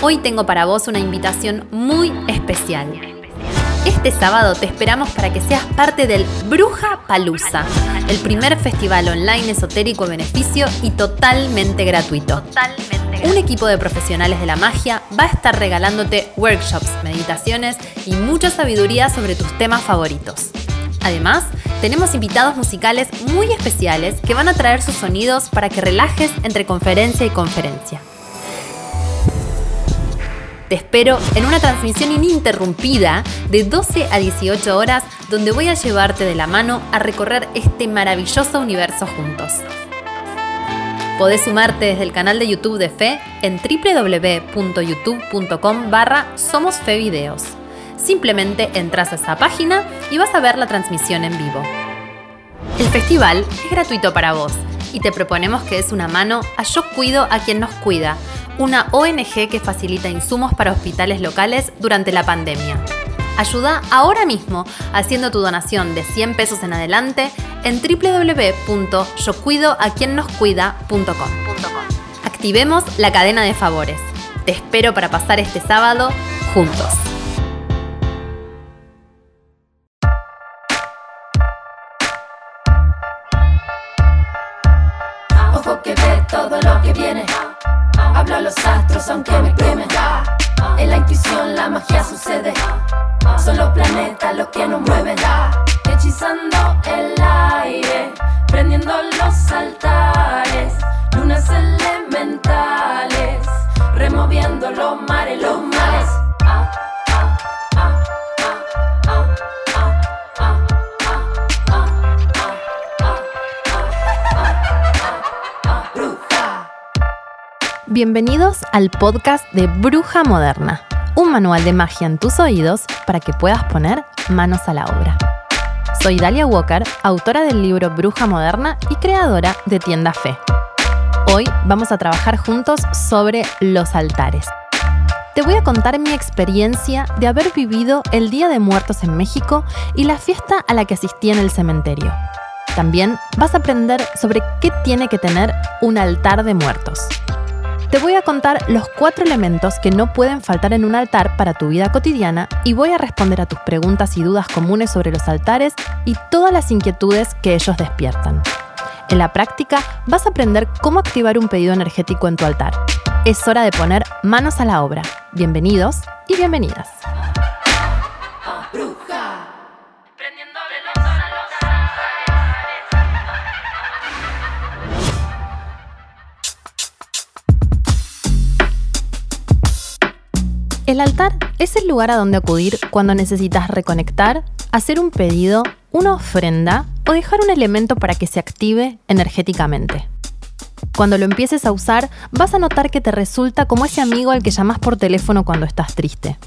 Hoy tengo para vos una invitación muy especial. Este sábado te esperamos para que seas parte del Bruja Palusa, el primer festival online esotérico de beneficio y totalmente gratuito. Un equipo de profesionales de la magia va a estar regalándote workshops, meditaciones y mucha sabiduría sobre tus temas favoritos. Además, tenemos invitados musicales muy especiales que van a traer sus sonidos para que relajes entre conferencia y conferencia. Te espero en una transmisión ininterrumpida de 12 a 18 horas donde voy a llevarte de la mano a recorrer este maravilloso universo juntos. Podés sumarte desde el canal de YouTube de Fe en www.youtube.com barra Somos Fe Videos. Simplemente entras a esa página y vas a ver la transmisión en vivo. El festival es gratuito para vos y te proponemos que des una mano a Yo Cuido a quien nos cuida, una ONG que facilita insumos para hospitales locales durante la pandemia. Ayuda ahora mismo haciendo tu donación de 100 pesos en adelante en www.yocuidoaquiennoscuida.com. Activemos la cadena de favores. Te espero para pasar este sábado juntos. Bienvenidos al podcast de Bruja Moderna, un manual de magia en tus oídos para que puedas poner manos a la obra. Soy Dalia Walker, autora del libro Bruja Moderna y creadora de Tienda Fe. Hoy vamos a trabajar juntos sobre los altares. Te voy a contar mi experiencia de haber vivido el Día de Muertos en México y la fiesta a la que asistí en el cementerio. También vas a aprender sobre qué tiene que tener un altar de muertos. Te voy a contar los cuatro elementos que no pueden faltar en un altar para tu vida cotidiana y voy a responder a tus preguntas y dudas comunes sobre los altares y todas las inquietudes que ellos despiertan. En la práctica vas a aprender cómo activar un pedido energético en tu altar. Es hora de poner manos a la obra. Bienvenidos y bienvenidas. El altar es el lugar a donde acudir cuando necesitas reconectar, hacer un pedido, una ofrenda o dejar un elemento para que se active energéticamente. Cuando lo empieces a usar, vas a notar que te resulta como ese amigo al que llamas por teléfono cuando estás triste.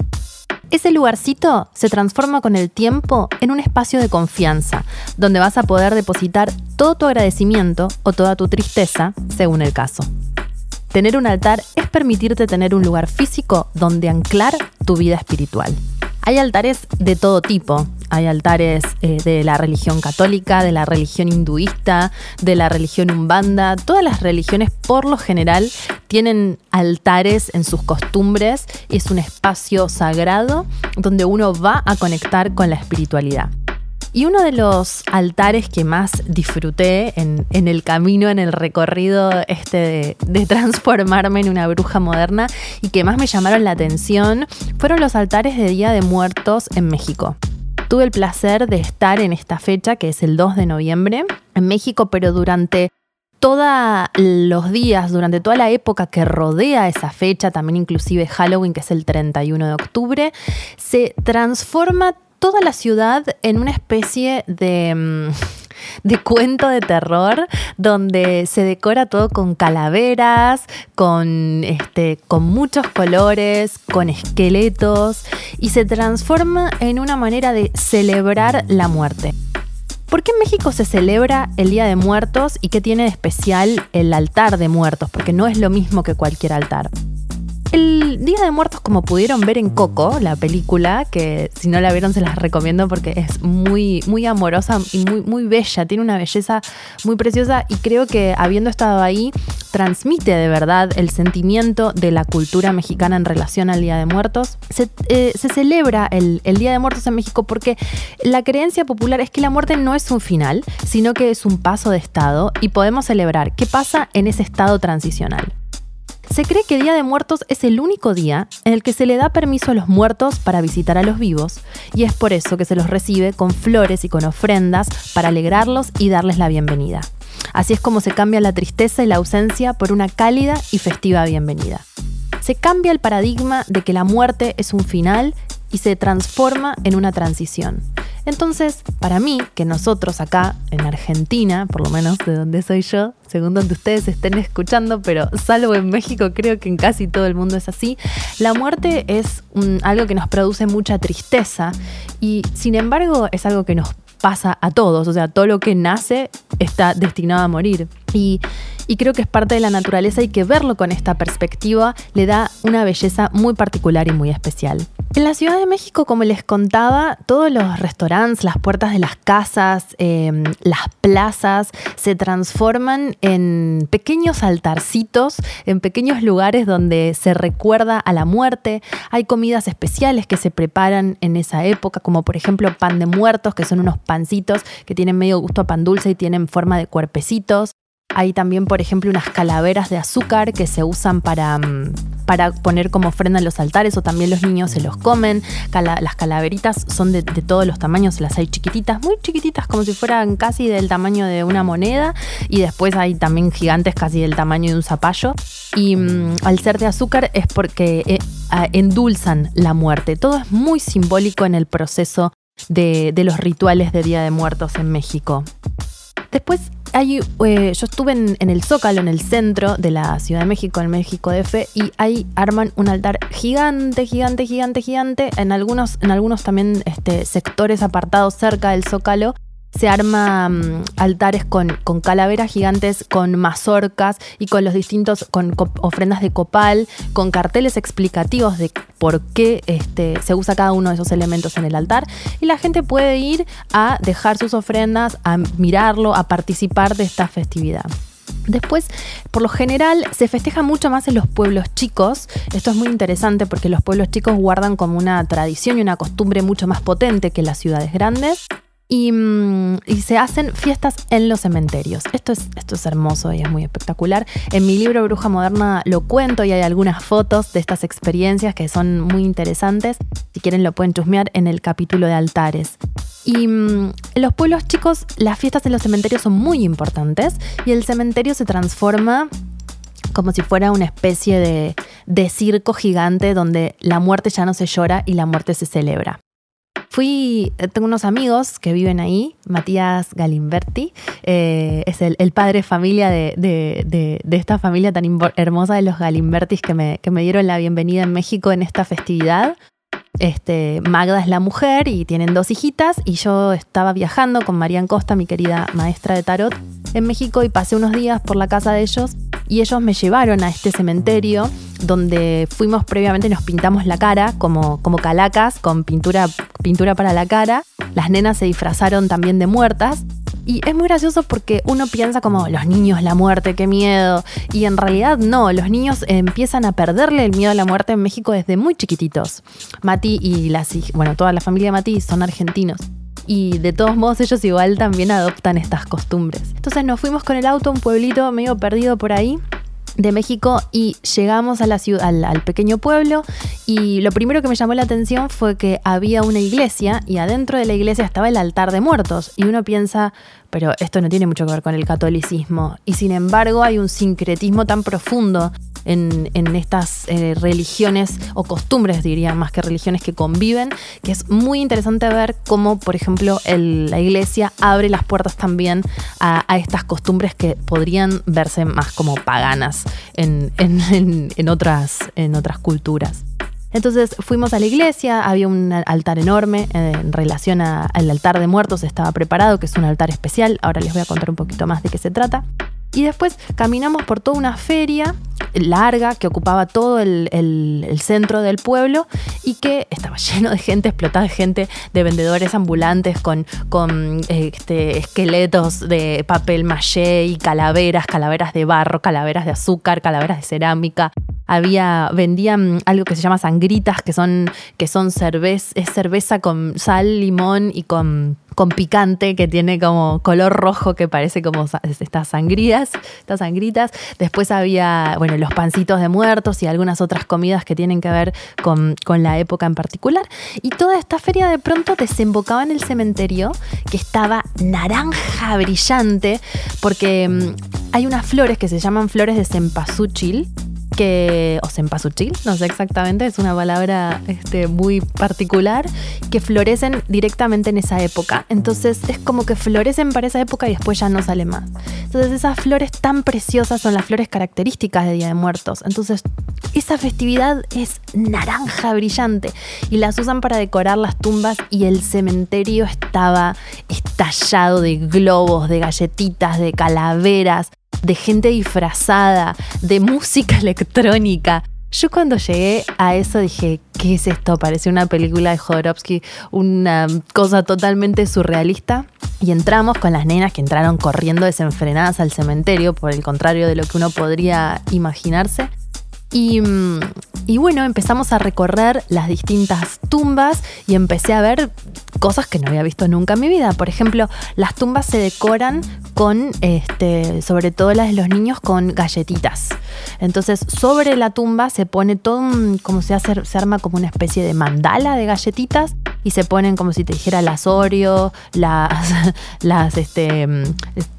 Ese lugarcito se transforma con el tiempo en un espacio de confianza, donde vas a poder depositar todo tu agradecimiento o toda tu tristeza, según el caso. Tener un altar es permitirte tener un lugar físico donde anclar tu vida espiritual. Hay altares de todo tipo. Hay altares eh, de la religión católica, de la religión hinduista, de la religión umbanda. Todas las religiones por lo general tienen altares en sus costumbres es un espacio sagrado donde uno va a conectar con la espiritualidad. Y uno de los altares que más disfruté en, el camino, en el recorrido este de, de transformarme en una bruja moderna y que más me llamaron la atención fueron los altares de Día de Muertos en México. Tuve el placer de estar en esta fecha, que es el 2 de noviembre, en México, pero durante todos los días, durante toda la época que rodea esa fecha, también inclusive Halloween, que es el 31 de octubre, se transforma toda la ciudad en una especie de, mm, de cuento de terror donde se decora todo con calaveras, con, este, con muchos colores, con esqueletos y se transforma en una manera de celebrar la muerte. ¿Por qué en México se celebra el Día de Muertos y qué tiene de especial el altar de muertos? Porque no es lo mismo que cualquier altar. El Día de Muertos, como pudieron ver en Coco, la película, que si no la vieron se las recomiendo porque es muy, muy amorosa y muy, muy bella, tiene una belleza muy preciosa y creo que habiendo estado ahí transmite de verdad el sentimiento de la cultura mexicana en relación al Día de Muertos. Se, eh, celebra el, el Día de Muertos en México porque la creencia popular es que la muerte no es un final, sino que es un paso de estado y podemos celebrar qué pasa en ese estado transicional. Se cree que Día de Muertos es el único día en el que se le da permiso a los muertos para visitar a los vivos, y es por eso que se los recibe con flores y con ofrendas para alegrarlos y darles la bienvenida. Así es como se cambia la tristeza y la ausencia por una cálida y festiva bienvenida. Se cambia el paradigma de que la muerte es un final y se transforma en una transición. Entonces, para mí, que nosotros acá en Argentina, por lo menos de donde soy yo, según donde ustedes estén escuchando, pero salvo en México, creo que en casi todo el mundo es así, la muerte es algo que nos produce mucha tristeza y sin embargo es algo que nos pasa a todos, o sea, todo lo que nace está destinado a morir. Y, creo que es parte de la naturaleza y que verlo con esta perspectiva le da una belleza muy particular y muy especial. En la Ciudad de México, como les contaba, todos los restaurantes, las puertas de las casas, em, las plazas se transforman en pequeños altarcitos, en pequeños lugares donde se recuerda a la muerte. Hay comidas especiales que se preparan en esa época, como por ejemplo pan de muertos, que son unos pancitos que tienen medio gusto a pan dulce y tienen forma de cuerpecitos. Hay también, por ejemplo, unas calaveras de azúcar que se usan para, mm, para poner como ofrenda en los altares o también los niños se los comen. las calaveritas son de, todos los tamaños, las hay chiquititas, muy chiquititas, como si fueran casi del tamaño de una moneda. Y después hay también gigantes casi del tamaño de un zapallo. Y mm, al ser de azúcar es porque eh, endulzan la muerte. Todo es muy simbólico en el proceso de, de los rituales de Día de Muertos en México. Después hay, eh, yo estuve en, el Zócalo, en el centro de la Ciudad de México, en México DF, y ahí arman un altar gigante, gigante, gigante, gigante. En algunos, en algunos también este, sectores apartados cerca del Zócalo se arman mm, altares con, calaveras gigantes, con mazorcas y con los distintos, con, ofrendas de copal, con carteles explicativos de por qué este, se usa cada uno de esos elementos en el altar. Y la gente puede ir a dejar sus ofrendas, a mirarlo, a participar de esta festividad. Después, por lo general, se festeja mucho más en los pueblos chicos. Esto es muy interesante porque los pueblos chicos guardan como una tradición y una costumbre mucho más potente que las ciudades grandes. Mm, y, se hacen fiestas en los cementerios. Esto es, esto es hermoso y es muy espectacular. En mi libro Bruja Moderna lo cuento y hay algunas fotos de estas experiencias que son muy interesantes. Si quieren lo pueden chusmear en el capítulo de altares. Y mm, en los pueblos chicos las fiestas en los cementerios son muy importantes y el cementerio se transforma como si fuera una especie de circo gigante donde la muerte ya no se llora y la muerte se celebra. Fui, eh, tengo unos amigos que viven ahí, Matías Galimberti, eh, es el, padre de familia de, esta familia tan hermosa de los Galimbertis que me, que me dieron la bienvenida en México en esta festividad. Este, Magda es la mujer y tienen dos hijitas y yo estaba viajando con Marian Costa, mi querida maestra de tarot, en México y pasé unos días por la casa de ellos y ellos me llevaron a este cementerio donde fuimos previamente nos pintamos la cara como, como calacas con pintura, pintura para la cara. Las nenas se disfrazaron también de muertas. Y es muy gracioso porque uno piensa como los niños, la muerte, qué miedo. Y en realidad no, los niños empiezan a perderle el miedo a la muerte en México desde muy chiquititos. Mati y las bueno, toda la familia de Mati son argentinos. Y de todos modos ellos igual también adoptan estas costumbres. Entonces nos fuimos con el auto a un pueblito medio perdido por ahí de México y llegamos a la ciudad, al, pequeño pueblo y lo primero que me llamó la atención fue que había una iglesia y adentro de la iglesia estaba el altar de muertos y uno piensa, pero esto no tiene mucho que ver con el catolicismo y sin embargo hay un sincretismo tan profundo en, estas eh, religiones o costumbres, diría, más que religiones que conviven, que es muy interesante ver cómo, por ejemplo, la iglesia abre las puertas también a, estas costumbres que podrían verse más como paganas en, otras, en otras culturas. Entonces fuimos a la iglesia, había un altar enorme eh, en relación al altar de muertos, estaba preparado, que es un altar especial, ahora les voy a contar un poquito más de qué se trata. Y después caminamos por toda una feria larga que ocupaba todo el, centro del pueblo y que estaba lleno de gente, explotada de gente, de vendedores ambulantes con, con este, esqueletos de papel maché y calaveras, calaveras de barro, calaveras de azúcar, calaveras de cerámica. Había, vendían algo que se llama sangritas, que son, que son cerveza, es cerveza con sal, limón y con, con picante, que tiene como color rojo, que parece como estas sangrías, estas sangritas. Después había, bueno, los pancitos de muertos y algunas otras comidas que tienen que ver con, con la época en particular. Y toda esta feria de pronto desembocaba en el cementerio, que estaba naranja brillante, porque mm, hay unas flores que se llaman flores de cempasúchil, que, o cempasúchil, no sé exactamente, es una palabra este, muy particular, que florecen directamente en esa época. Entonces es como que florecen para esa época y después ya no sale más. Entonces esas flores tan preciosas son las flores características de Día de Muertos. Entonces esa festividad es naranja brillante y las usan para decorar las tumbas y el cementerio estaba estallado de globos, de galletitas, de calaveras de gente disfrazada, de música electrónica. Yo cuando llegué a eso dije, ¿qué es esto? Parece una película de Jodorowsky, una cosa totalmente surrealista. Y entramos con las nenas que entraron corriendo desenfrenadas al cementerio, por el contrario de lo que uno podría imaginarse. Y, bueno, empezamos a recorrer las distintas tumbas y empecé a ver cosas que no había visto nunca en mi vida. Por ejemplo, las tumbas se decoran con, este, sobre todo las de los niños, con galletitas. Entonces, sobre la tumba se pone todo un, como se hace, se arma como una especie de mandala de galletitas y se ponen como si te dijera las Oreo, las, las, este, mm,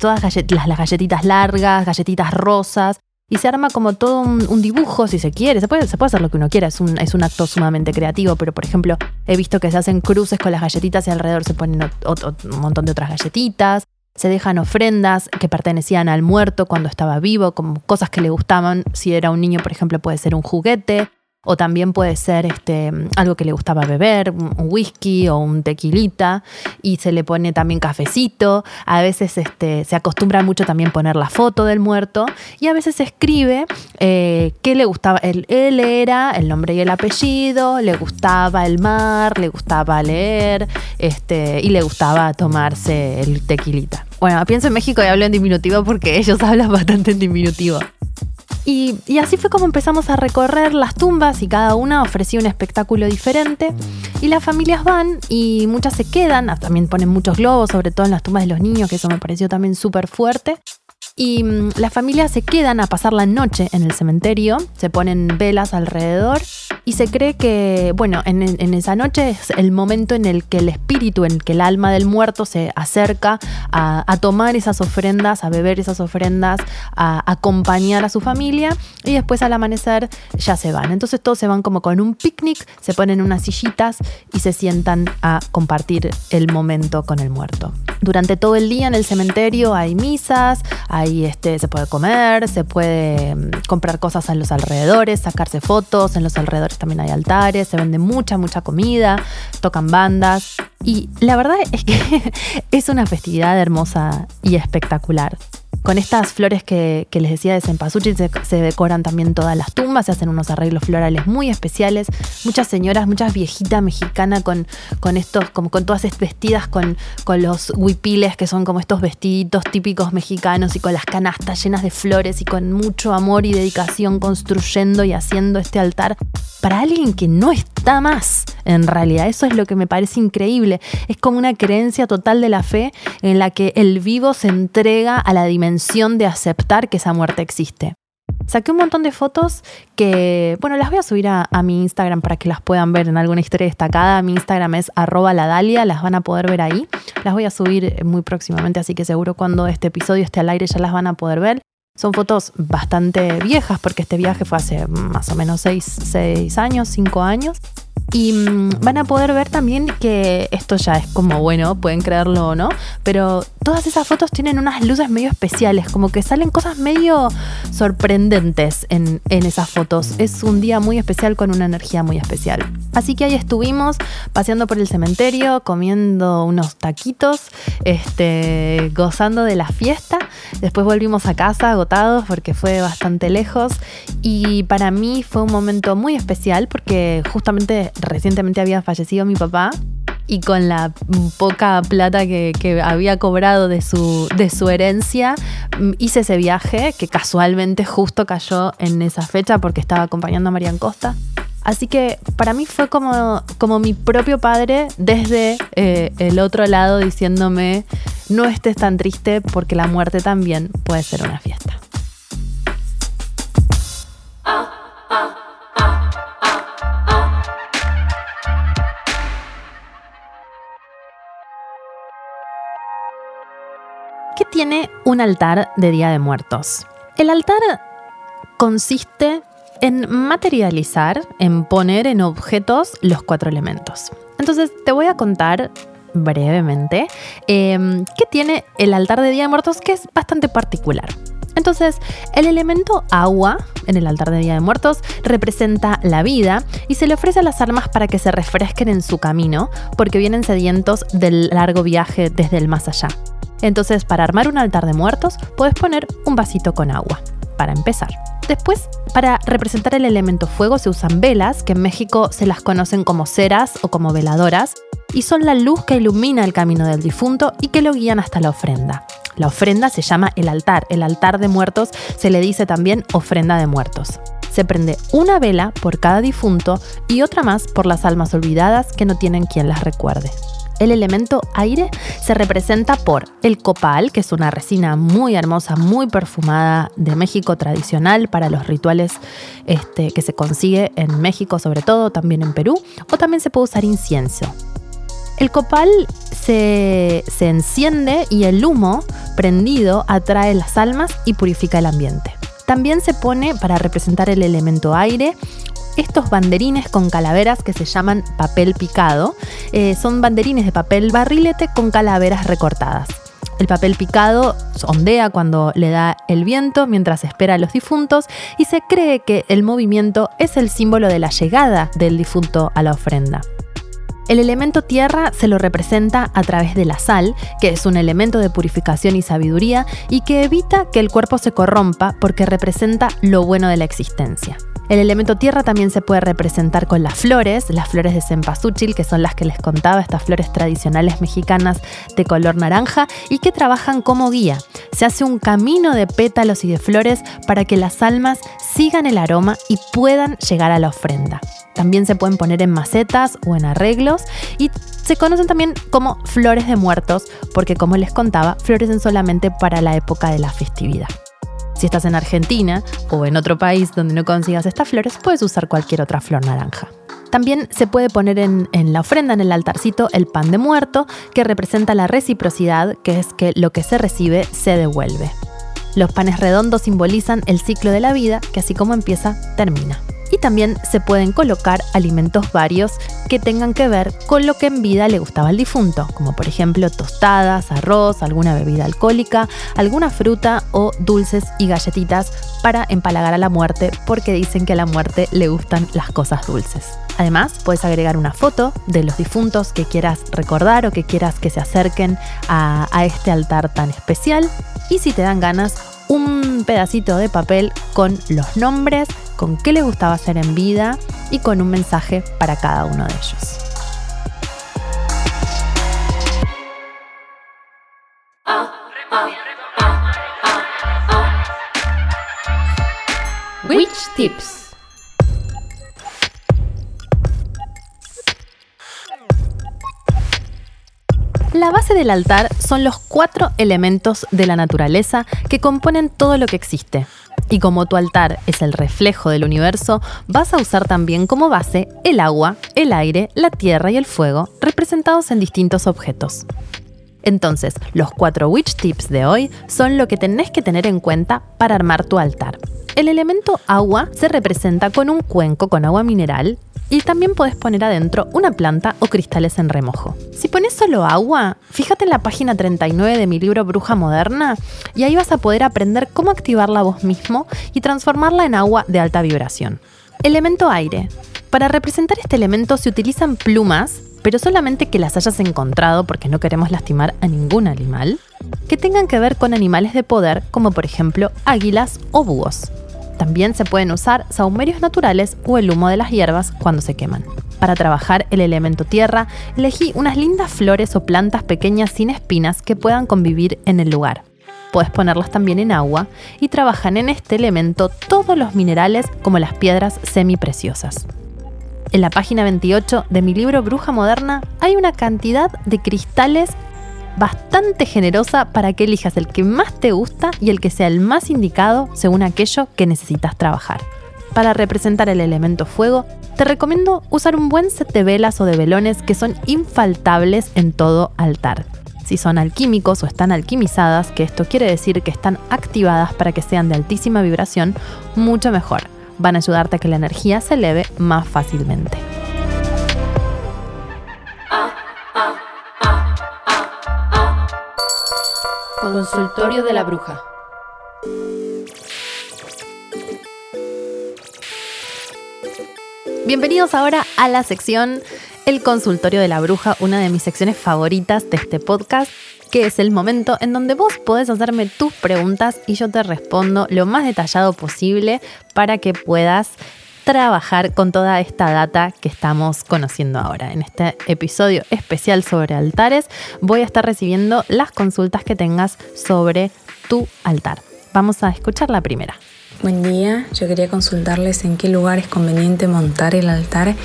las, las galletitas largas, galletitas rosas y se arma como todo un, dibujo, si se quiere. Se puede, se puede hacer lo que uno quiera, es un, es un acto sumamente creativo, pero por ejemplo, he visto que se hacen cruces con las galletitas y alrededor se ponen un montón de otras galletitas. Se dejan ofrendas que pertenecían al muerto cuando estaba vivo, como cosas que le gustaban. Si era un niño, por ejemplo, puede ser un juguete o también puede ser este, algo que le gustaba beber, un whisky o un tequilita, y se le pone también cafecito. A veces este, se acostumbra mucho también poner la foto del muerto, y a veces escribe eh, qué le gustaba. Él, él era el nombre y el apellido, le gustaba el mar, le gustaba leer, este, y le gustaba tomarse el tequilita. Bueno, pienso en México y hablo en diminutivo porque ellos hablan bastante en diminutivo. Y, así fue como empezamos a recorrer las tumbas y cada una ofrecía un espectáculo diferente. Y las familias van y muchas se quedan, también ponen muchos globos, sobre todo en las tumbas de los niños, que eso me pareció también súper fuerte. Y mm, las familias se quedan a pasar la noche en el cementerio, se ponen velas alrededor y se cree que, bueno, en, esa noche es el momento en el que el espíritu, en el que el alma del muerto se acerca a, tomar esas ofrendas, a beber esas ofrendas, a acompañar a su familia y después al amanecer ya se van. Entonces todos se van como con un picnic, se ponen unas sillitas y se sientan a compartir el momento con el muerto. Durante todo el día en el cementerio hay misas, Ahí este, se puede comer, se puede mm, comprar cosas en los alrededores, sacarse fotos, en los alrededores también hay altares, se vende mucha, mucha comida, tocan bandas. Y la verdad es que es una festividad hermosa y espectacular. Con estas flores que, les decía de cempasúchil se, decoran también todas las tumbas, se hacen unos arreglos florales muy especiales. Muchas señoras, muchas viejitas mexicanas con, con estos, como con todas vestidas con, con los huipiles, que son como estos vestiditos típicos mexicanos y con las canastas llenas de flores y con mucho amor y dedicación construyendo y haciendo este altar para alguien que no está más. En realidad, eso es lo que me parece increíble. Es como una creencia total de la fe en la que el vivo se entrega a la dimensión de aceptar que esa muerte existe. Saqué un montón de fotos que, bueno, las voy a subir a, mi Instagram para que las puedan ver en alguna historia destacada. Mi Instagram es arroba la Dalia, las van a poder ver ahí. Las voy a subir muy próximamente, así que seguro cuando este episodio esté al aire ya las van a poder ver. Son fotos bastante viejas porque este viaje fue hace más o menos 6 años, 5 años. Y mm, van a poder ver también que esto ya es como, bueno, pueden creerlo o no, pero todas esas fotos tienen unas luces medio especiales, como que salen cosas medio sorprendentes en, en esas fotos. Es un día muy especial con una energía muy especial. Así que ahí estuvimos paseando por el cementerio, comiendo unos taquitos, este, gozando de la fiesta. Después volvimos a casa agotados porque fue bastante lejos y para mí fue un momento muy especial porque justamente recientemente había fallecido mi papá y con la poca plata que, había cobrado de su, de su herencia, mm, hice ese viaje que casualmente justo cayó en esa fecha porque estaba acompañando a Marian Costa. Así que para mí fue como, como mi propio padre desde eh, el otro lado diciéndome, no estés tan triste porque la muerte también puede ser una fiesta. ¿Qué tiene un altar de Día de Muertos? El altar consiste en materializar, en poner en objetos los cuatro elementos. Entonces te voy a contar brevemente em, qué tiene el altar de Día de Muertos que es bastante particular. Entonces, el elemento agua en el altar de Día de Muertos representa la vida y se le ofrece a las almas para que se refresquen en su camino porque vienen sedientos del largo viaje desde el más allá. Entonces, para armar un altar de muertos, puedes poner un vasito con agua, para empezar. Después, para representar el elemento fuego se usan velas, que en México se las conocen como ceras o como veladoras, y son la luz que ilumina el camino del difunto y que lo guían hasta la ofrenda. La ofrenda se llama el altar, el altar de muertos se le dice también ofrenda de muertos. Se prende una vela por cada difunto y otra más por las almas olvidadas que no tienen quien las recuerde. El elemento aire se representa por el copal, que es una resina muy hermosa, muy perfumada de México tradicional para los rituales este, que se consigue en México sobre todo, también en Perú, o también se puede usar incienso. El copal se, se enciende y el humo prendido atrae las almas y purifica el ambiente. También se pone para representar el elemento aire estos banderines con calaveras que se llaman papel picado. Eh, son banderines de papel barrilete con calaveras recortadas. El papel picado ondea cuando le da el viento mientras espera a los difuntos y se cree que el movimiento es el símbolo de la llegada del difunto a la ofrenda. El elemento tierra se lo representa a través de la sal, que es un elemento de purificación y sabiduría y que evita que el cuerpo se corrompa porque representa lo bueno de la existencia. El elemento tierra también se puede representar con las flores, las flores de cempasúchil, que son las que les contaba, estas flores tradicionales mexicanas de color naranja y que trabajan como guía. Se hace un camino de pétalos y de flores para que las almas sigan el aroma y puedan llegar a la ofrenda. También se pueden poner en macetas o en arreglos y se conocen también como flores de muertos porque como les contaba, florecen solamente para la época de la festividad. Si estás en Argentina o en otro país donde no consigas estas flores, puedes usar cualquier otra flor naranja. También se puede poner en, la ofrenda, en el altarcito, el pan de muerto, que representa la reciprocidad, que es que lo que se recibe se devuelve. Los panes redondos simbolizan el ciclo de la vida, que así como empieza, termina y también se pueden colocar alimentos varios que tengan que ver con lo que en vida le gustaba al difunto, como por ejemplo tostadas, arroz, alguna bebida alcohólica, alguna fruta o dulces y galletitas para empalagar a la muerte porque dicen que a la muerte le gustan las cosas dulces. Además, puedes agregar una foto de los difuntos que quieras recordar o que quieras que se acerquen a, a este altar tan especial. Y si te dan ganas, un pedacito de papel con los nombres, con qué les gustaba hacer en vida y con un mensaje para cada uno de ellos. Witch Tips La base del altar son los cuatro elementos de la naturaleza que componen todo lo que existe. Y como tu altar es el reflejo del universo, vas a usar también como base el agua, el aire, la tierra y el fuego, representados en distintos objetos. Entonces, los cuatro Witch Tips de hoy son lo que tenés que tener en cuenta para armar tu altar. El elemento agua se representa con un cuenco con agua mineral y también podés poner adentro una planta o cristales en remojo. Si pones solo agua, fíjate en la página 39 de mi libro Bruja Moderna y ahí vas a poder aprender cómo activarla vos mismo y transformarla en agua de alta vibración. Elemento aire. Para representar este elemento se utilizan plumas, pero solamente que las hayas encontrado porque no queremos lastimar a ningún animal, que tengan que ver con animales de poder como por ejemplo águilas o búhos. También se pueden usar saumerios naturales o el humo de las hierbas cuando se queman. Para trabajar el elemento tierra, elegí unas lindas flores o plantas pequeñas sin espinas que puedan convivir en el lugar. Puedes ponerlas también en agua y trabajan en este elemento todos los minerales como las piedras semipreciosas. En la página 28 de mi libro Bruja Moderna hay una cantidad de cristales bastante generosa para que elijas el que más te gusta y el que sea el más indicado según aquello que necesitas trabajar. Para representar el elemento fuego, te recomiendo usar un buen set de velas o de velones que son infaltables en todo altar. Si son alquímicos o están alquimizadas, que esto quiere decir que están activadas para que sean de altísima vibración, mucho mejor. Van a ayudarte a que la energía se eleve más fácilmente. Consultorio de la Bruja. Bienvenidos ahora a la sección El consultorio de la bruja, una de mis secciones favoritas de este podcast, que es el momento en donde vos podés hacerme tus preguntas y yo te respondo lo más detallado posible para que puedas trabajar con toda esta data que estamos conociendo ahora. En este episodio especial sobre altares voy a estar recibiendo las consultas que tengas sobre tu altar. Vamos a escuchar la primera. Buen día, yo quería consultarles en qué lugar es conveniente montar el altar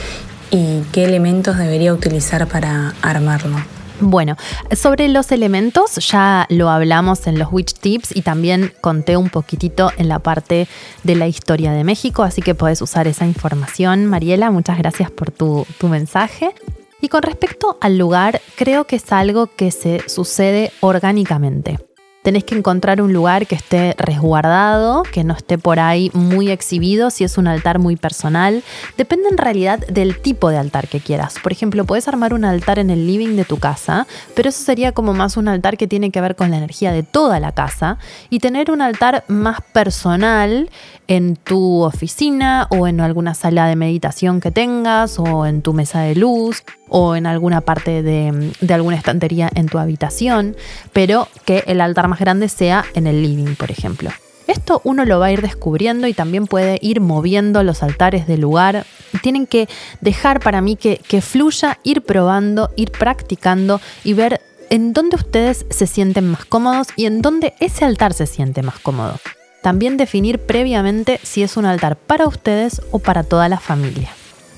y qué elementos debería utilizar para armarlo. Bueno, sobre los elementos ya lo hablamos en los Witch Tips y también conté un poquitito en la parte de la historia de México, así que puedes usar esa información. Mariela, muchas gracias por tu, tu mensaje. Y con respecto al lugar, creo que es algo que se sucede orgánicamente tenés que encontrar un lugar que esté resguardado, que no esté por ahí muy exhibido, si es un altar muy personal. Depende en realidad del tipo de altar que quieras. Por ejemplo, puedes armar un altar en el living de tu casa, pero eso sería como más un altar que tiene que ver con la energía de toda la casa. Y tener un altar más personal en tu oficina o en alguna sala de meditación que tengas o en tu mesa de luz o en alguna parte de, alguna estantería en tu habitación, pero que el altar más grande sea en el living, por ejemplo. Esto uno lo va a ir descubriendo y también puede ir moviendo los altares del lugar. Tienen que dejar para mí que, que fluya, ir probando, ir practicando y ver en dónde ustedes se sienten más cómodos y en dónde ese altar se siente más cómodo. También definir previamente si es un altar para ustedes o para toda la familia.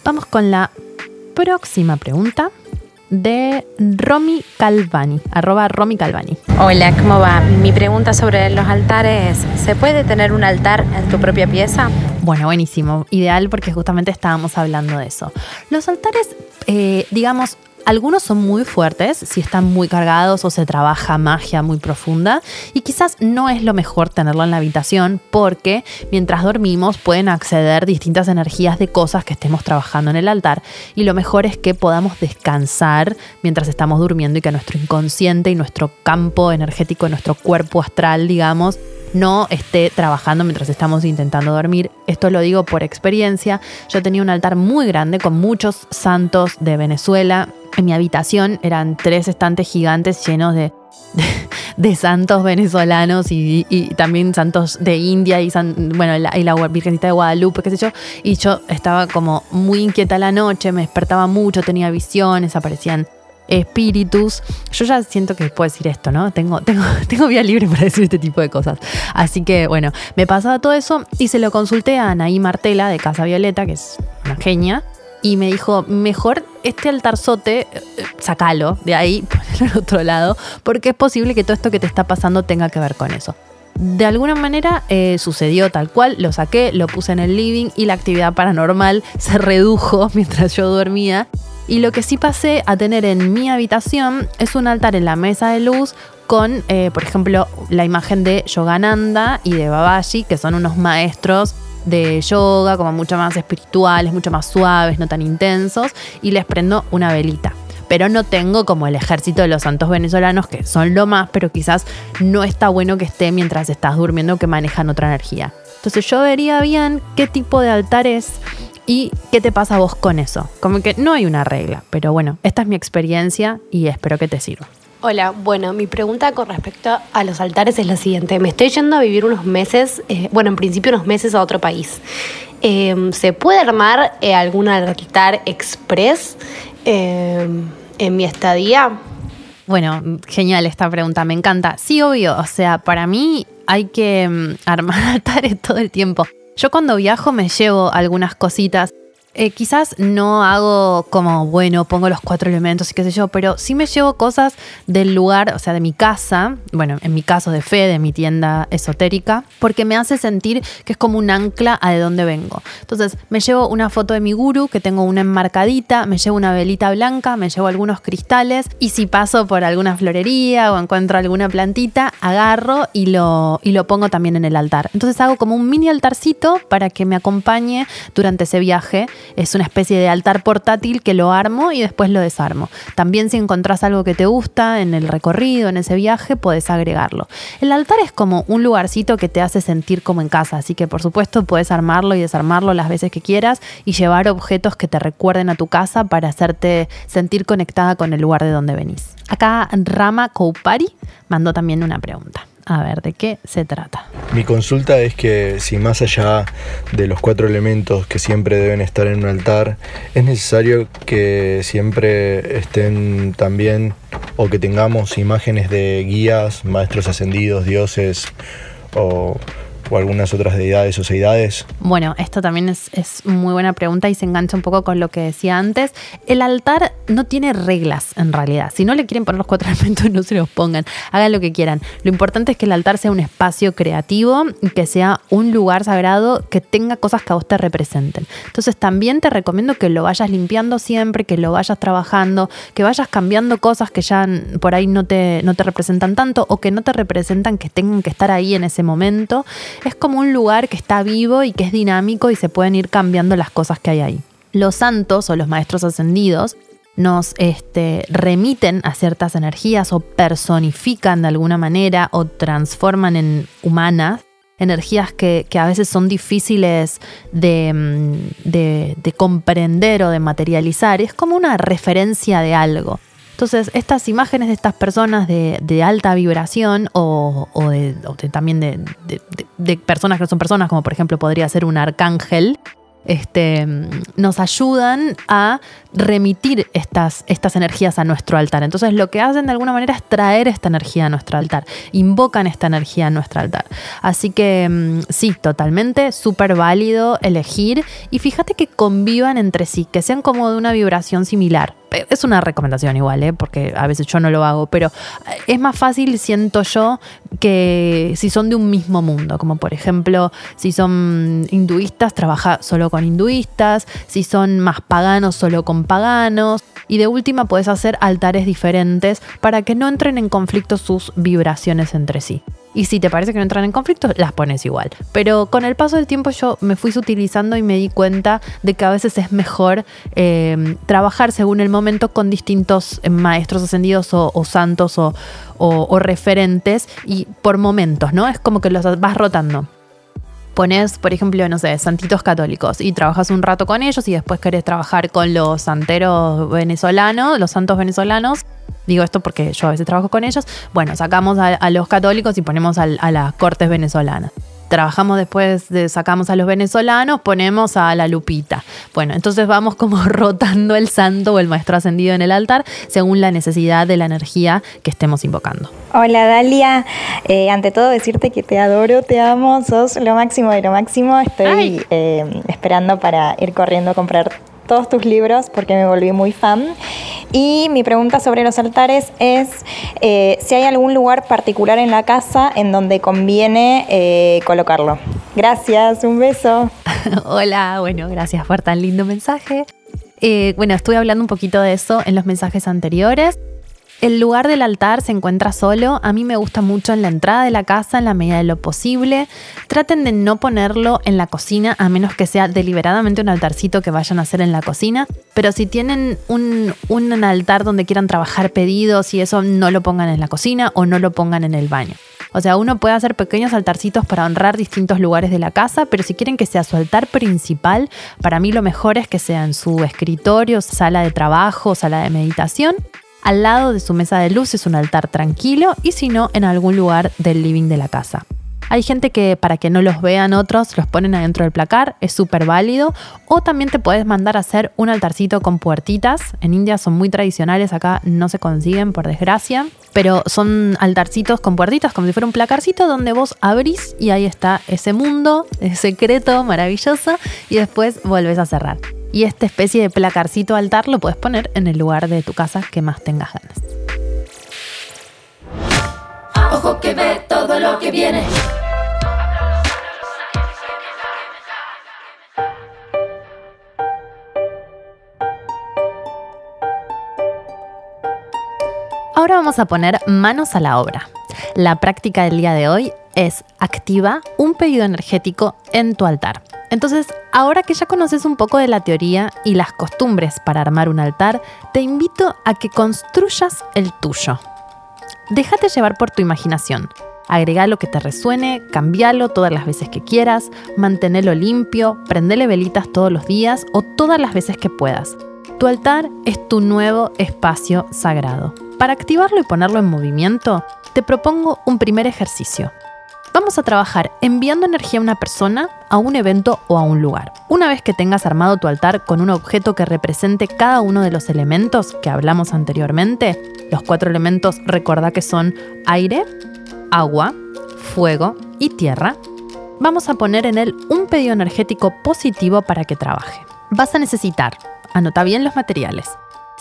Vamos con la próxima pregunta de Romy Calvani, arroba Romy Calvani. Hola, ¿cómo va? Mi pregunta sobre los altares ¿se puede tener un altar en tu propia pieza? Bueno, buenísimo, ideal porque justamente estábamos hablando de eso. Los altares, eh, digamos, algunos son muy fuertes, si están muy cargados o se trabaja magia muy profunda, y quizás no es lo mejor tenerlo en la habitación porque mientras dormimos pueden acceder distintas energías de cosas que estemos trabajando en el altar, y lo mejor es que podamos descansar mientras estamos durmiendo y que nuestro inconsciente y nuestro campo energético, nuestro cuerpo astral, digamos, no esté trabajando mientras estamos intentando dormir. Esto lo digo por experiencia. Yo tenía un altar muy grande con muchos santos de Venezuela. En mi habitación eran tres estantes gigantes llenos de, de, santos venezolanos y, también santos de India y, bueno, la, y la Virgencita de Guadalupe, qué sé yo. Y yo estaba como muy inquieta la noche, me despertaba mucho, tenía visiones, aparecían espíritus. Yo ya siento que puedo decir esto, ¿no? Tengo, tengo, tengo vía libre para decir este tipo de cosas. Así que bueno, me pasaba todo eso y se lo consulté a Anaí Martela de Casa Violeta, que es una genia. Y me dijo, mejor este altarzote, eh, sacalo de ahí, ponelo al otro lado, porque es posible que todo esto que te está pasando tenga que ver con eso. De alguna manera eh, sucedió tal cual, lo saqué, lo puse en el living y la actividad paranormal se redujo mientras yo dormía y lo que sí pasé a tener en mi habitación es un altar en la mesa de luz con, eh, por ejemplo, la imagen de Yogananda y de Babaji, que son unos maestros de yoga, como mucho más espirituales, mucho más suaves, no tan intensos, y les prendo una velita. Pero no tengo como el ejército de los santos venezolanos, que son lo más, pero quizás no está bueno que esté mientras estás durmiendo, que manejan otra energía. Entonces yo vería bien qué tipo de altar es y qué te pasa a vos con eso. Como que no hay una regla, pero bueno, esta es mi experiencia y espero que te sirva. Hola, bueno, mi pregunta con respecto a los altares es la siguiente. Me estoy yendo a vivir unos meses, eh, bueno, en principio unos meses a otro país. Em, ¿Se puede armar eh, algún altar express em, en mi estadía? Bueno, genial esta pregunta, me encanta. Sí, obvio, o sea, para mí hay que em, armar altares todo el tiempo. Yo cuando viajo me llevo algunas cositas eh, quizás no hago como, bueno, pongo los cuatro elementos y qué sé yo, pero sí me llevo cosas del lugar, o sea, de mi casa, bueno, en mi caso de fe, de mi tienda esotérica, porque me hace sentir que es como un ancla a de dónde vengo. Entonces, me llevo una foto de mi guru, que tengo una enmarcadita, me llevo una velita blanca, me llevo algunos cristales, y si paso por alguna florería o encuentro alguna plantita, agarro y lo, y lo pongo también en el altar. Entonces hago como un mini altarcito para que me acompañe durante ese viaje es una especie de altar portátil que lo armo y después lo desarmo. También si encontrás algo que te gusta en el recorrido, en ese viaje, puedes agregarlo. El altar es como un lugarcito que te hace sentir como en casa, así que por supuesto puedes armarlo y desarmarlo las veces que quieras y llevar objetos que te recuerden a tu casa para hacerte sentir conectada con el lugar de donde venís. Acá Rama Koupari mandó también una pregunta a ver de qué se trata. Mi consulta es que si más allá de los cuatro elementos que siempre deben estar en un altar, es necesario que siempre estén también o que tengamos imágenes de guías, maestros ascendidos, dioses o o algunas otras deidades o seidades? Bueno, esto también es, es, muy buena pregunta y se engancha un poco con lo que decía antes. El altar no tiene reglas en realidad. Si no le quieren poner los cuatro elementos, no se los pongan. Hagan lo que quieran. Lo importante es que el altar sea un espacio creativo que sea un lugar sagrado que tenga cosas que a vos te representen. Entonces también te recomiendo que lo vayas limpiando siempre, que lo vayas trabajando, que vayas cambiando cosas que ya por ahí no te, no te representan tanto o que no te representan que tengan que estar ahí en ese momento es como un lugar que está vivo y que es dinámico y se pueden ir cambiando las cosas que hay ahí. Los santos o los maestros ascendidos nos este, remiten a ciertas energías o personifican de alguna manera o transforman en humanas energías que, a veces son difíciles de, mm, de, de comprender o de materializar. Es como una referencia de algo. Entonces, estas imágenes de estas personas de, alta vibración o, también de, personas que no son personas, como por ejemplo podría ser un arcángel, este, nos ayudan a remitir estas, estas energías a nuestro altar. Entonces lo que hacen de alguna manera es traer esta energía a nuestro altar, invocan esta energía a nuestro altar. Así que mm, sí, totalmente, súper válido elegir y fíjate que convivan entre sí, que sean como de una vibración similar es una recomendación igual, ¿eh? porque a veces yo no lo hago, pero es más fácil, siento yo, que si son de un mismo mundo, como por ejemplo, si son hinduistas, trabaja solo con hinduistas, si son más paganos, solo con paganos, y de última puedes hacer altares diferentes para que no entren en conflicto sus vibraciones entre sí. Y si te parece que no entran en conflicto, las pones igual. Pero con el paso del tiempo yo me fui utilizando y me di cuenta de que a veces es mejor eh, trabajar según el momento con distintos eh, maestros ascendidos o, santos o, o, referentes y por momentos, ¿no? Es como que los vas rotando pones, por ejemplo, no sé, santitos católicos y trabajas un rato con ellos y después querés trabajar con los santeros venezolanos, los santos venezolanos Digo esto porque yo a veces trabajo con ellos. Bueno, sacamos a, los católicos y ponemos a, las cortes venezolanas trabajamos después, de, sacamos a los venezolanos, ponemos a la lupita. Bueno, entonces vamos como rotando el santo o el maestro ascendido en el altar según la necesidad de la energía que estemos invocando. Hola Dalia, eh, ante todo decirte que te adoro, te amo, sos lo máximo de lo máximo. Estoy eh, esperando para ir corriendo a comprar todos tus libros porque me volví muy fan. Y mi pregunta sobre los altares es eh, si hay algún lugar particular en la casa en donde conviene eh, colocarlo. Gracias, un beso. Hola, bueno, gracias por tan lindo mensaje. Eh, bueno, estuve hablando un poquito de eso en los mensajes anteriores. El lugar del altar se encuentra solo. A mí me gusta mucho en la entrada de la casa, en la medida de lo posible. Traten de no ponerlo en la cocina, a menos que sea deliberadamente un altarcito que vayan a hacer en la cocina. Pero si tienen un, altar donde quieran trabajar pedidos y eso, no lo pongan en la cocina o no lo pongan en el baño. O sea, uno puede hacer pequeños altarcitos para honrar distintos lugares de la casa, pero si quieren que sea su altar principal, para mí lo mejor es que sea en su escritorio, sala de trabajo, sala de meditación. Al lado de su mesa de luz es un altar tranquilo y si no, en algún lugar del living de la casa. Hay gente que para que no los vean otros los ponen adentro del placar, es súper válido. O también te puedes mandar a hacer un altarcito con puertitas. En India son muy tradicionales, acá no se consiguen por desgracia. Pero son altarcitos con puertitas, como si fuera un placarcito donde vos abrís y ahí está ese mundo, ese secreto maravilloso y después volvés a cerrar. Y esta especie de placarcito altar lo puedes poner en el lugar de tu casa que más tengas ganas. Ojo que ve todo lo que viene. Ahora vamos a poner manos a la obra. La práctica del día de hoy es activa un pedido energético en tu altar. Entonces, ahora que ya conoces un poco de la teoría y las costumbres para armar un altar, te invito a que construyas el tuyo. Déjate llevar por tu imaginación. Agrega lo que te resuene, cambialo todas las veces que quieras, manténelo limpio, prendele velitas todos los días o todas las veces que puedas. Tu altar es tu nuevo espacio sagrado. Para activarlo y ponerlo en movimiento, te propongo un primer ejercicio. Vamos a trabajar enviando energía a una persona, a un evento o a un lugar. Una vez que tengas armado tu altar con un objeto que represente cada uno de los elementos que hablamos anteriormente, los cuatro elementos recordá que son aire, agua, fuego y tierra, vamos a poner en él un pedido energético positivo para que trabaje. Vas a necesitar, anota bien los materiales,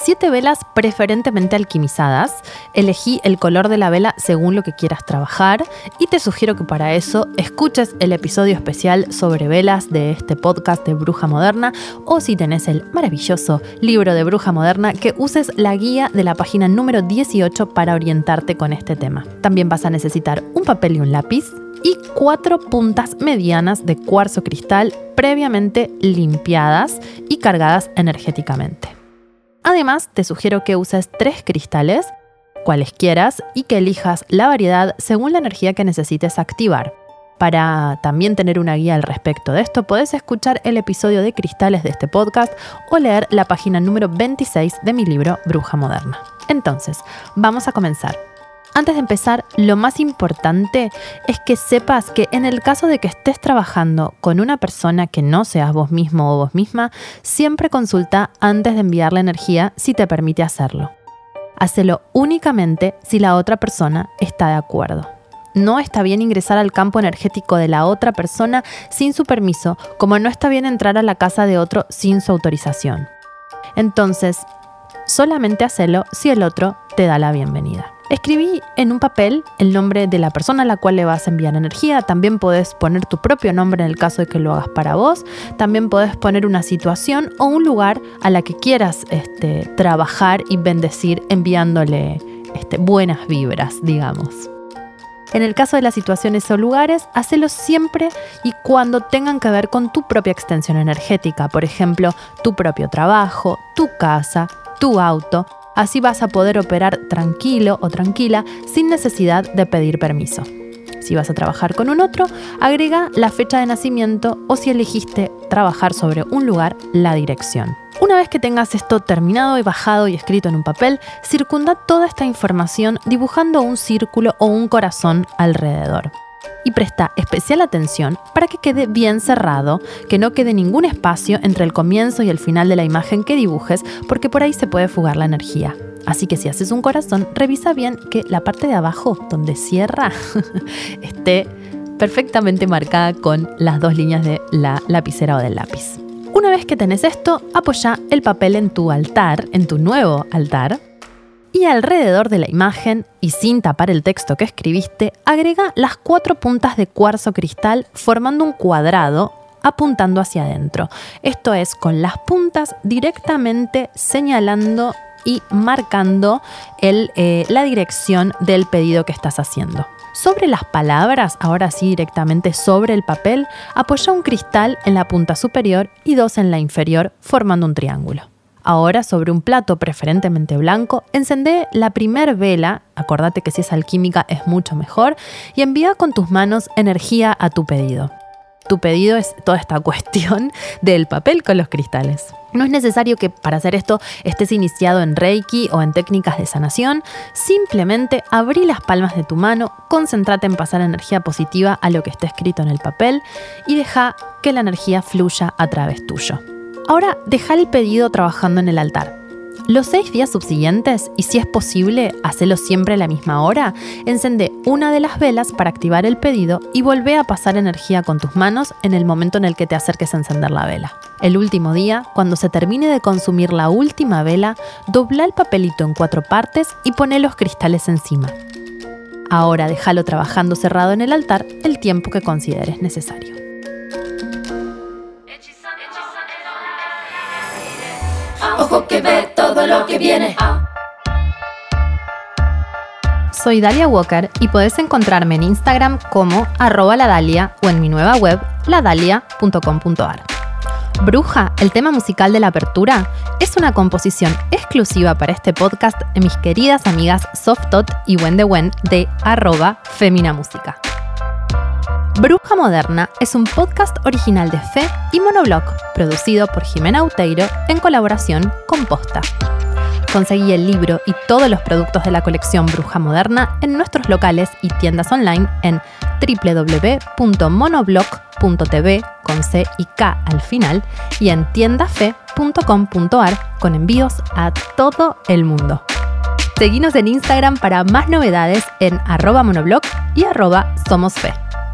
Siete velas preferentemente alquimizadas. Elegí el color de la vela según lo que quieras trabajar y te sugiero que para eso escuches el episodio especial sobre velas de este podcast de Bruja Moderna o si tenés el maravilloso libro de Bruja Moderna que uses la guía de la página número 18 para orientarte con este tema. También vas a necesitar un papel y un lápiz y cuatro puntas medianas de cuarzo cristal previamente limpiadas y cargadas energéticamente. Además, te sugiero que uses tres cristales, cuales quieras, y que elijas la variedad según la energía que necesites activar. Para también tener una guía al respecto de esto, puedes escuchar el episodio de cristales de este podcast o leer la página número 26 de mi libro Bruja Moderna. Entonces, vamos a comenzar. Antes de empezar, lo más importante es que sepas que en el caso de que estés trabajando con una persona que no seas vos mismo o vos misma, siempre consulta antes de enviar la energía si te permite hacerlo. Hacelo únicamente si la otra persona está de acuerdo. No está bien ingresar al campo energético de la otra persona sin su permiso, como no está bien entrar a la casa de otro sin su autorización. Entonces, solamente hacelo si el otro te da la bienvenida. Escribí en un papel el nombre de la persona a la cual le vas a enviar energía. También puedes poner tu propio nombre en el caso de que lo hagas para vos. También puedes poner una situación o un lugar a la que quieras este, trabajar y bendecir enviándole este, buenas vibras, digamos. En el caso de las situaciones o lugares, hacelo siempre y cuando tengan que ver con tu propia extensión energética, por ejemplo, tu propio trabajo, tu casa, tu auto Así vas a poder operar tranquilo o tranquila sin necesidad de pedir permiso. Si vas a trabajar con un otro, agrega la fecha de nacimiento o si elegiste trabajar sobre un lugar, la dirección. Una vez que tengas esto terminado y bajado y escrito en un papel, circunda toda esta información dibujando un círculo o un corazón alrededor y presta especial atención para que quede bien cerrado, que no quede ningún espacio entre el comienzo y el final de la imagen que dibujes, porque por ahí se puede fugar la energía. Así que si haces un corazón, revisa bien que la parte de abajo, donde cierra, esté perfectamente marcada con las dos líneas de la lapicera o del lápiz. Una vez que tenés esto, apoya el papel en tu altar, en tu nuevo altar, y alrededor de la imagen, y sin tapar el texto que escribiste, agrega las cuatro puntas de cuarzo cristal formando un cuadrado apuntando hacia adentro. Esto es con las puntas directamente señalando y marcando eh, la dirección del pedido que estás haciendo. Sobre las palabras, ahora sí directamente sobre el papel, apoya un cristal en la punta superior y dos en la inferior, formando un triángulo. Ahora, sobre un plato preferentemente blanco, encendé la primer vela, acordate que si es alquímica es mucho mejor, y envía con tus manos energía a tu pedido. Tu pedido es toda esta cuestión del papel con los cristales. No es necesario que para hacer esto estés iniciado en Reiki o en técnicas de sanación, simplemente abrí las palmas de tu mano, concéntrate en pasar energía positiva a lo que está escrito en el papel y deja que la energía fluya a través tuyo. Ahora deja el pedido trabajando en el altar. Los seis días subsiguientes, y si es posible, hacelo siempre a la misma hora, encende una de las velas para activar el pedido y volvé a pasar energía con tus manos en el momento en el que te acerques a encender la vela. El último día, cuando se termine de consumir la última vela, dobla el papelito en cuatro partes y pone los cristales encima. Ahora déjalo trabajando cerrado en el altar el tiempo que consideres necesario. Ojo que ve todo lo que viene. Soy Dalia Walker y podés encontrarme en Instagram como arroba ladalia o en mi nueva web ladalia.com.ar. Bruja, el tema musical de la apertura, es una composición exclusiva para este podcast de mis queridas amigas Softot y Wen de de arroba Femina Música. Bruja Moderna es un podcast original de Fe y Monoblog, producido por Jimena Uteiro en colaboración con Posta. Conseguí el libro y todos los productos de la colección Bruja Moderna en nuestros locales y tiendas online en www.monoblog.tv con C y K al final y en tiendafe.com.ar con envíos a todo el mundo. Seguinos en Instagram para más novedades en arroba monoblog y arroba somosfe.